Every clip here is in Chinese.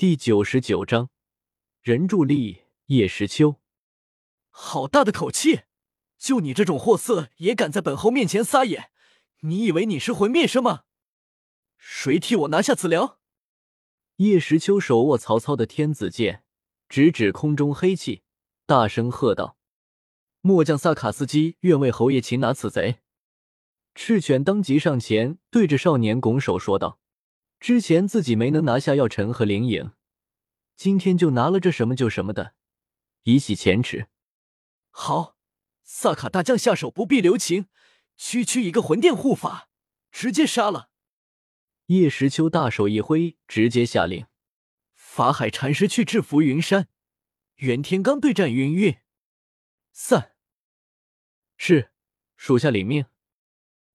第九十九章，人助力叶时秋。好大的口气！就你这种货色也敢在本侯面前撒野？你以为你是魂灭生吗？谁替我拿下子辽？叶时秋手握曹操的天子剑，直指空中黑气，大声喝道：“末将萨卡斯基愿为侯爷擒拿此贼！”赤犬当即上前，对着少年拱手说道。之前自己没能拿下药尘和灵影，今天就拿了这什么就什么的，以洗前耻。好，萨卡大将下手不必留情，区区一个魂殿护法，直接杀了。叶时秋大手一挥，直接下令：法海禅师去制服云山，袁天罡对战云韵。散。是，属下领命。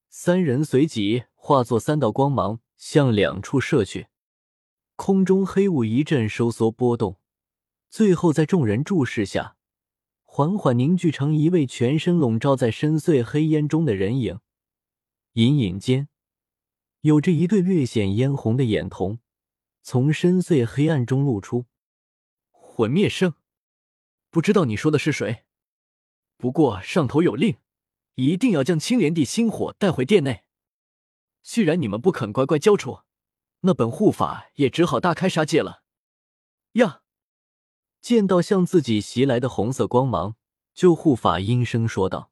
三人随即化作三道光芒。向两处射去，空中黑雾一阵收缩波动，最后在众人注视下，缓缓凝聚成一位全身笼罩在深邃黑烟中的人影。隐隐间，有着一对略显嫣红的眼瞳，从深邃黑暗中露出。魂灭圣，不知道你说的是谁？不过上头有令，一定要将青莲地心火带回殿内。既然你们不肯乖乖交出，那本护法也只好大开杀戒了。呀！见到向自己袭来的红色光芒，就护法阴声说道，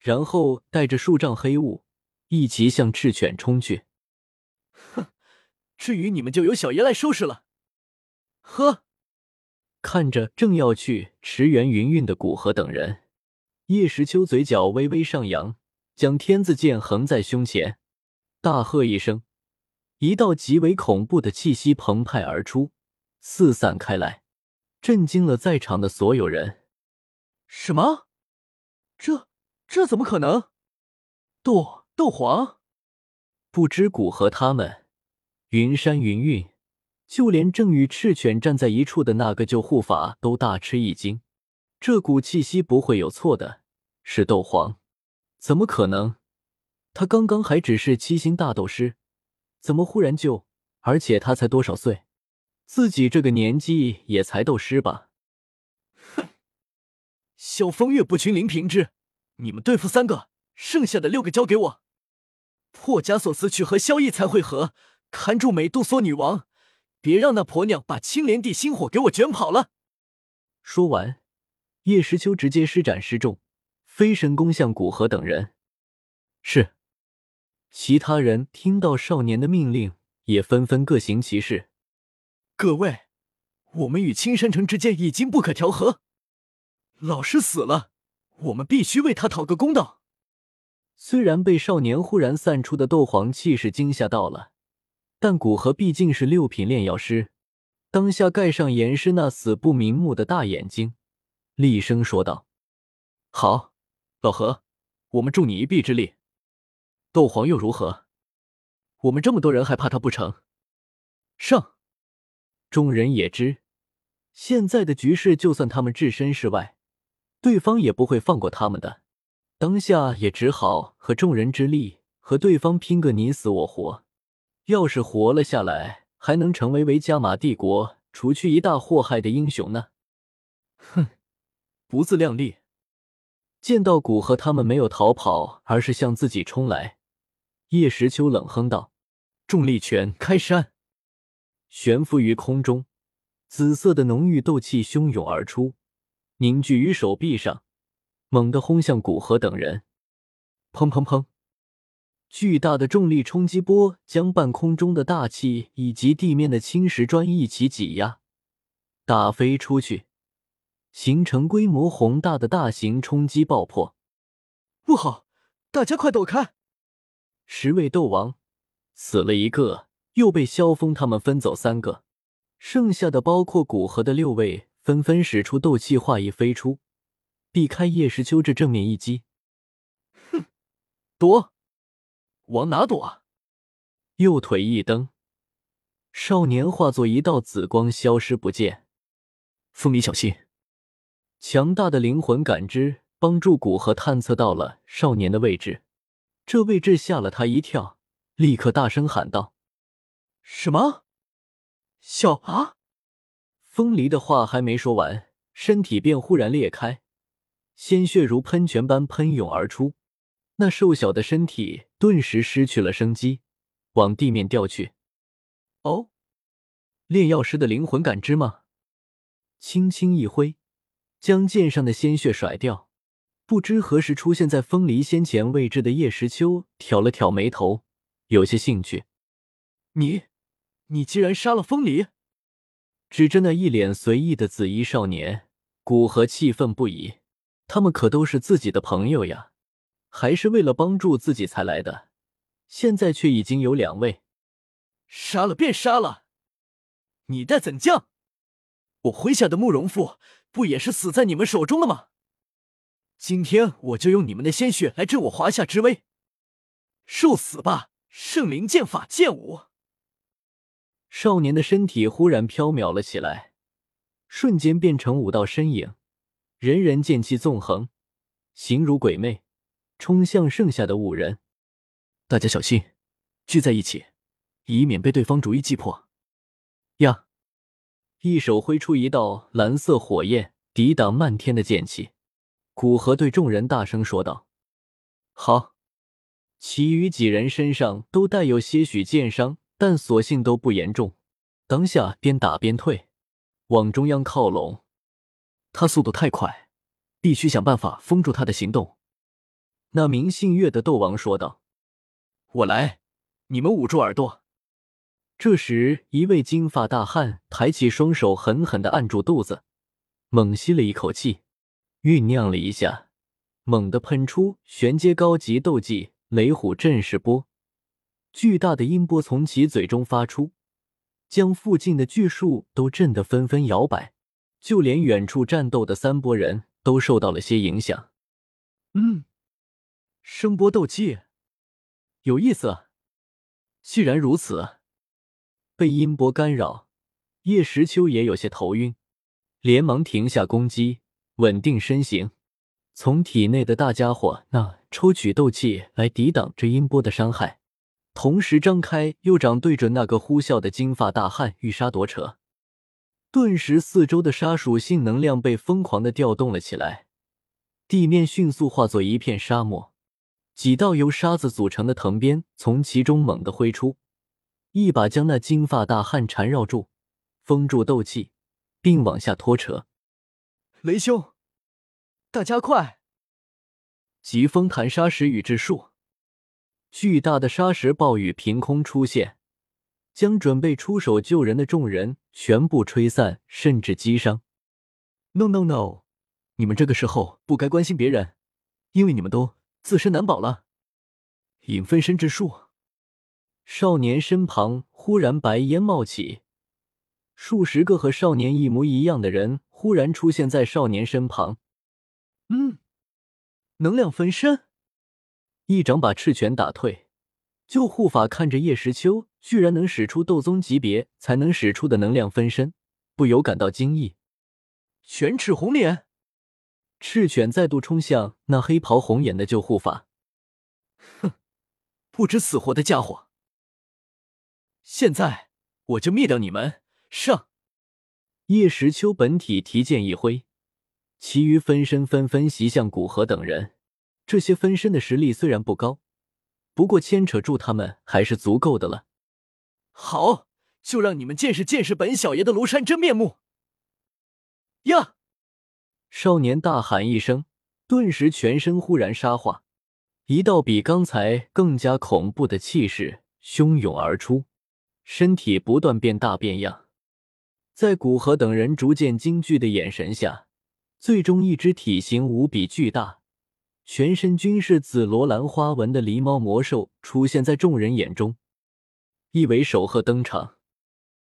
然后带着数丈黑雾一齐向赤犬冲去。哼，至于你们，就由小爷来收拾了。呵，看着正要去驰援云韵的古河等人，叶时秋嘴角微微上扬，将天字剑横在胸前。大喝一声，一道极为恐怖的气息澎湃而出，四散开来，震惊了在场的所有人。什么？这这怎么可能？斗斗皇？不知古河他们，云山云韵，就连正与赤犬站在一处的那个救护法都大吃一惊。这股气息不会有错的，是斗皇？怎么可能？他刚刚还只是七星大斗师，怎么忽然就……而且他才多少岁？自己这个年纪也才斗师吧？哼！萧风月、不群、林平之，你们对付三个，剩下的六个交给我。破枷锁死去和萧逸才会合，看住美杜莎女王，别让那婆娘把青莲地心火给我卷跑了。说完，叶时秋直接施展失重，飞身攻向古河等人。是。其他人听到少年的命令，也纷纷各行其事。各位，我们与青山城之间已经不可调和。老师死了，我们必须为他讨个公道。虽然被少年忽然散出的斗皇气势惊吓到了，但古河毕竟是六品炼药师，当下盖上严师那死不瞑目的大眼睛，厉声说道：“好，老何，我们助你一臂之力。”斗皇又如何？我们这么多人还怕他不成？上！众人也知，现在的局势，就算他们置身事外，对方也不会放过他们的。当下也只好和众人之力，和对方拼个你死我活。要是活了下来，还能成为为加玛帝国除去一大祸害的英雄呢。哼，不自量力！见到古河他们没有逃跑，而是向自己冲来。叶时秋冷哼道：“重力拳开山，悬浮于空中，紫色的浓郁斗气汹涌而出，凝聚于手臂上，猛地轰向古河等人。砰砰砰！巨大的重力冲击波将半空中的大气以及地面的青石砖一起挤压，打飞出去，形成规模宏大的大型冲击爆破。不好，大家快躲开！十位斗王死了一个，又被萧峰他们分走三个，剩下的包括古河的六位，纷纷使出斗气化翼飞出，避开叶时秋这正面一击。哼，躲，往哪躲啊？右腿一蹬，少年化作一道紫光消失不见。风里小心！强大的灵魂感知帮助古河探测到了少年的位置。这位置吓了他一跳，立刻大声喊道：“什么？小啊！风离的话还没说完，身体便忽然裂开，鲜血如喷泉般喷涌而出。那瘦小的身体顿时失去了生机，往地面掉去。哦，炼药师的灵魂感知吗？轻轻一挥，将剑上的鲜血甩掉。不知何时出现在风离先前位置的叶时秋挑了挑眉头，有些兴趣。你，你竟然杀了风离！指着那一脸随意的紫衣少年，古河气愤不已。他们可都是自己的朋友呀，还是为了帮助自己才来的，现在却已经有两位。杀了便杀了，你待怎将？我麾下的慕容复不也是死在你们手中了吗？今天我就用你们的鲜血来震我华夏之威！受死吧，圣灵剑法剑舞！少年的身体忽然飘渺了起来，瞬间变成五道身影，人人剑气纵横，形如鬼魅，冲向剩下的五人。大家小心，聚在一起，以免被对方逐一击破。呀！一手挥出一道蓝色火焰，抵挡漫天的剑气。古河对众人大声说道：“好！”其余几人身上都带有些许剑伤。但所幸都不严重，当下边打边退，往中央靠拢。他速度太快，必须想办法封住他的行动。那名姓岳的斗王说道：“我来，你们捂住耳朵。”这时，一位金发大汉抬起双手，狠狠的按住肚子，猛吸了一口气，酝酿了一下，猛地喷出玄阶高级斗技雷虎震世波。巨大的音波从其嘴中发出，将附近的巨树都震得纷纷摇摆，就连远处战斗的三波人都受到了些影响。嗯，声波斗技有意思。既然如此，被音波干扰，叶时秋也有些头晕，连忙停下攻击，稳定身形，从体内的大家伙那抽取斗气来抵挡这音波的伤害。同时张开右掌，对准那个呼啸的金发大汉欲杀夺扯，顿时四周的沙属性能量被疯狂的调动了起来，地面迅速化作一片沙漠，几道由沙子组成的藤鞭从其中猛地挥出，一把将那金发大汉缠绕住，封住斗气，并往下拖扯。雷兄，大家快！疾风弹沙石雨之术。巨大的沙石暴雨凭空出现，将准备出手救人的众人全部吹散，甚至击伤。No no no！你们这个时候不该关心别人，因为你们都自身难保了。影分身之术。少年身旁忽然白烟冒起，数十个和少年一模一样的人忽然出现在少年身旁。嗯，能量分身。一掌把赤犬打退，救护法看着叶时秋居然能使出斗宗级别才能使出的能量分身，不由感到惊异。犬齿红脸，赤犬再度冲向那黑袍红眼的救护法。哼，不知死活的家伙！现在我就灭掉你们！上！叶时秋本体提剑一挥，其余分身纷纷袭向古河等人。这些分身的实力虽然不高，不过牵扯住他们还是足够的了。好，就让你们见识见识本小爷的庐山真面目！呀！少年大喊一声，顿时全身忽然沙化，一道比刚才更加恐怖的气势汹涌而出，身体不断变大变样。在古河等人逐渐惊惧的眼神下，最终一只体型无比巨大。全身均是紫罗兰花纹的狸猫魔兽出现在众人眼中，一尾守鹤登场。